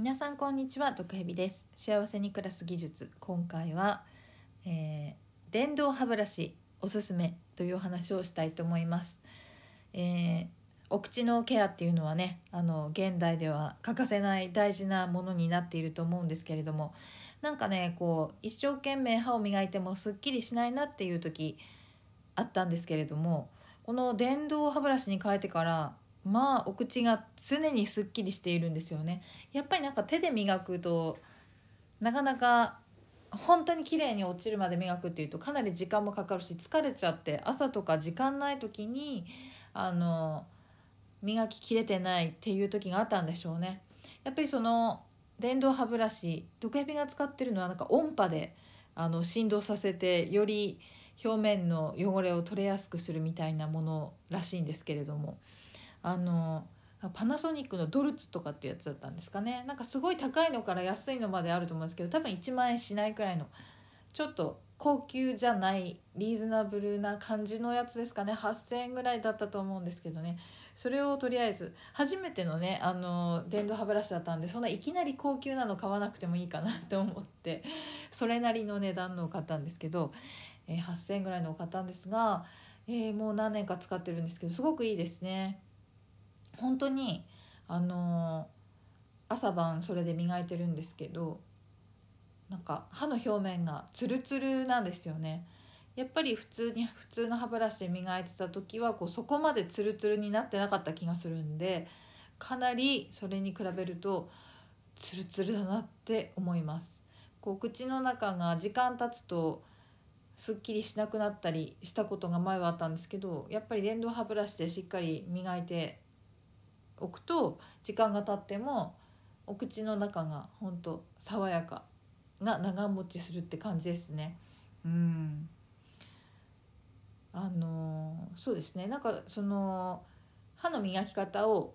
皆さんこんにちは毒蛇です。幸せに暮らす技術。今回は、えー、電動歯ブラシおすすめというお話をしたいと思います、えー、お口のケアっていうのはねあの現代では欠かせない大事なものになっていると思うんですけれどもなんかねこう一生懸命歯を磨いてもすっきりしないなっていう時あったんですけれどもこの電動歯ブラシに変えてからまあお口が常にすっきりしているんですよね。やっぱりなんか手で磨くとなかなか本当に綺麗に落ちるまで磨くっていうとかなり時間もかかるし疲れちゃって朝とか時間ない時にあの磨ききれてないっていう時があったんでしょうね。やっぱりその電動歯ブラシ毒蛇が使ってるのはなんか音波であの振動させてより表面の汚れを取れやすくするみたいなものらしいんですけれども。あのパナソニックのドルツとかっていうやつだったんですかね。なんかすごい高いのから安いのまであると思うんですけど多分1万円しないくらいのちょっと高級じゃないリーズナブルな感じのやつですかね。8000円ぐらいだったと思うんですけどね。それをとりあえず初めてのねあの電動歯ブラシだったんでそんないきなり高級なの買わなくてもいいかなって思ってそれなりの値段のを買ったんですけど、えー、8000円ぐらいのを買ったんですが、えー、もう何年か使ってるんですけどすごくいいですね。本当にあの朝晩それで磨いてるんですけどなんか歯の表面がツルツルなんですよね。やっぱり普通に普通の歯ブラシで磨いてた時はこうそこまでツルツルになってなかった気がするんでかなりそれに比べるとツルツルだなって思います。こう口の中が時間経つとすっきりしなくなったりしたことが前はあったんですけどやっぱり電動歯ブラシでしっかり磨いて置くと時間が経ってもお口の中がほんと爽やかが長持ちするって感じですね。うんあのそうですねなんかその歯の磨き方を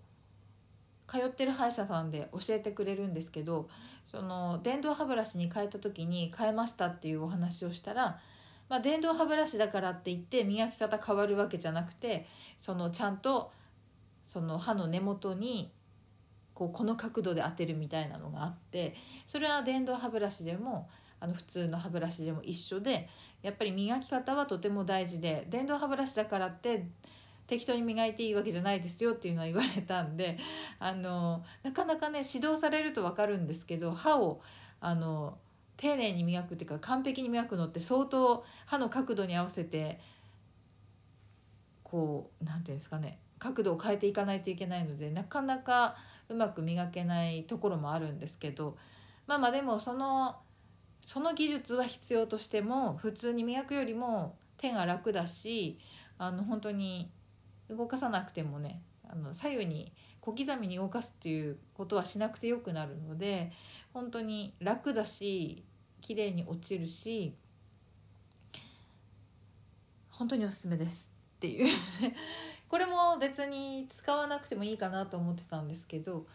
通ってる歯医者さんで教えてくれるんですけどその電動歯ブラシに変えた時に変えましたっていうお話をしたら、まあ、電動歯ブラシだからって言って磨き方変わるわけじゃなくてそのちゃんとその歯の根元にこうこの角度で当てるみたいなのがあってそれは電動歯ブラシでもあの普通の歯ブラシでも一緒でやっぱり磨き方はとても大事で電動歯ブラシだからって適当に磨いていいわけじゃないですよっていうのは言われたんであのなかなかね指導されると分かるんですけど歯をあの丁寧に磨くっていうか完璧に磨くのって相当歯の角度に合わせてこう何て言うんですかね角度を変えていかないといけないのでなかなかうまく磨けないところもあるんですけどまあまあでもそのその技術は必要としても普通に磨くよりも手が楽だしあの本当に動かさなくてもねあの左右に小刻みに動かすっていうことはしなくてよくなるので本当に楽だし綺麗に落ちるし本当におすすめです。っていう。これも別に使わなくてもいいかなと思ってたんですけど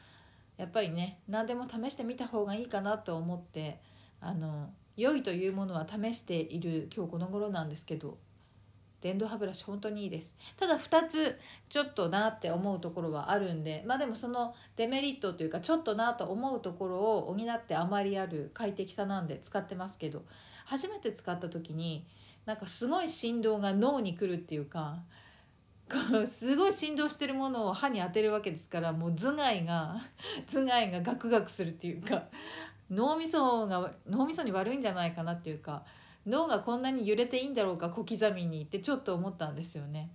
やっぱりね何でも試してみた方がいいかなと思ってあの良いというものは試している今日この頃なんですけど電動歯ブラシ本当にいいです。ただ2つちょっとなって思うところはあるんでまあでもそのデメリットというかちょっとなと思うところを補ってあまりある快適さなんで使ってますけど初めて使った時になんかすごい振動が脳に来るっていうかすごい振動してるものを歯に当てるわけですからもう頭蓋が頭蓋がガクガクするっていうか脳みそが脳みそに悪いんじゃないかなっていうか脳がこんなに揺れていいんだろうか小刻みにってちょっと思ったんですよね。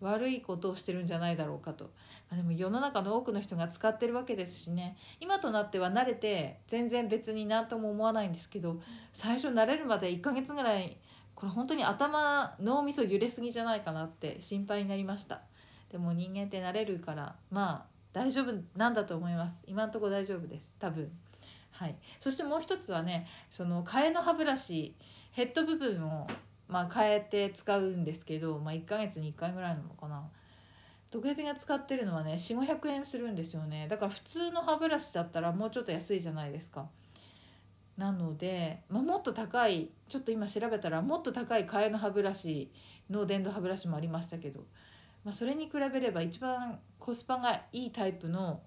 悪いことをしてるんじゃないだろうかとでも世の中の多くの人が使ってるわけですしね今となっては慣れて全然別に何とも思わないんですけど最初慣れるまで1ヶ月ぐらいこれ本当に頭脳みそ揺れすぎじゃないかなって心配になりました。でも人間って慣れるからまあ大丈夫なんだと思います。今んとこ大丈夫です。多分。はい。そしてもう一つはねその替えの歯ブラシヘッド部分をまあ変えて使うんですけど、まあ、1ヶ月に1回ぐらいなのかな。毒蛇が使ってるのはね4500円するんですよね。だから普通の歯ブラシだったらもうちょっと安いじゃないですか。なので、まあ、もっと高いちょっと今調べたらもっと高い替えの歯ブラシの電動歯ブラシもありましたけど、まあ、それに比べれば一番コスパがいいタイプの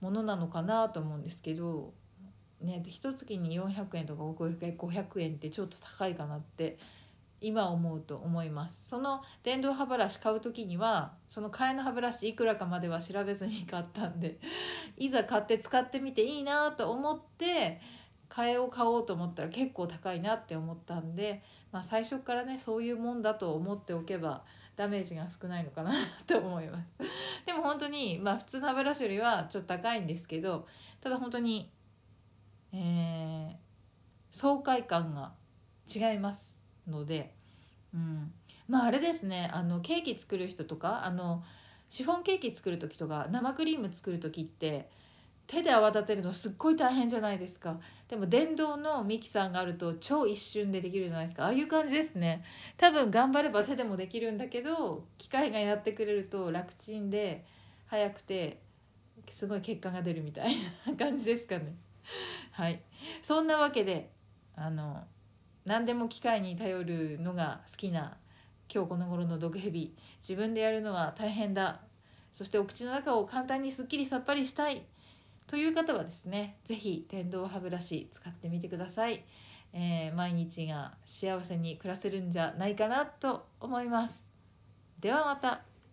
ものなのかなと思うんですけどね一月に400円とか500円ってちょっと高いかなって今思うと思います。その電動歯ブラシ買う時にはその替えの歯ブラシいくらかまでは調べずに買ったんでいざ買って使ってみていいなと思って替えを買おうと思ったら結構高いなって思ったんで、まあ、最初からねそういうもんだと思っておけばダメージが少ないのかなと思います。でも本当にまあ普通の歯ブラシよりはちょっと高いんですけどただ本当にえー、爽快感が違いますので、うん、まああれですねあのケーキ作る人とかあのシフォンケーキ作る時とか生クリーム作る時って手で泡立てるのすっごい大変じゃないですか。でも電動のミキサーがあると超一瞬でできるじゃないですか。ああいう感じですね。多分頑張れば手でもできるんだけど機械がやってくれると楽ちんで早くてすごい結果が出るみたいな感じですかね。はい。そんなわけであの何でも機械に頼るのが好きな今日この頃の毒蛇。自分でやるのは大変だ。そしてお口の中を簡単にすっきりさっぱりしたい。という方はですね是非電動歯ブラシ使ってみてください、えー、毎日が幸せに暮らせるんじゃないかなと思います。ではまた。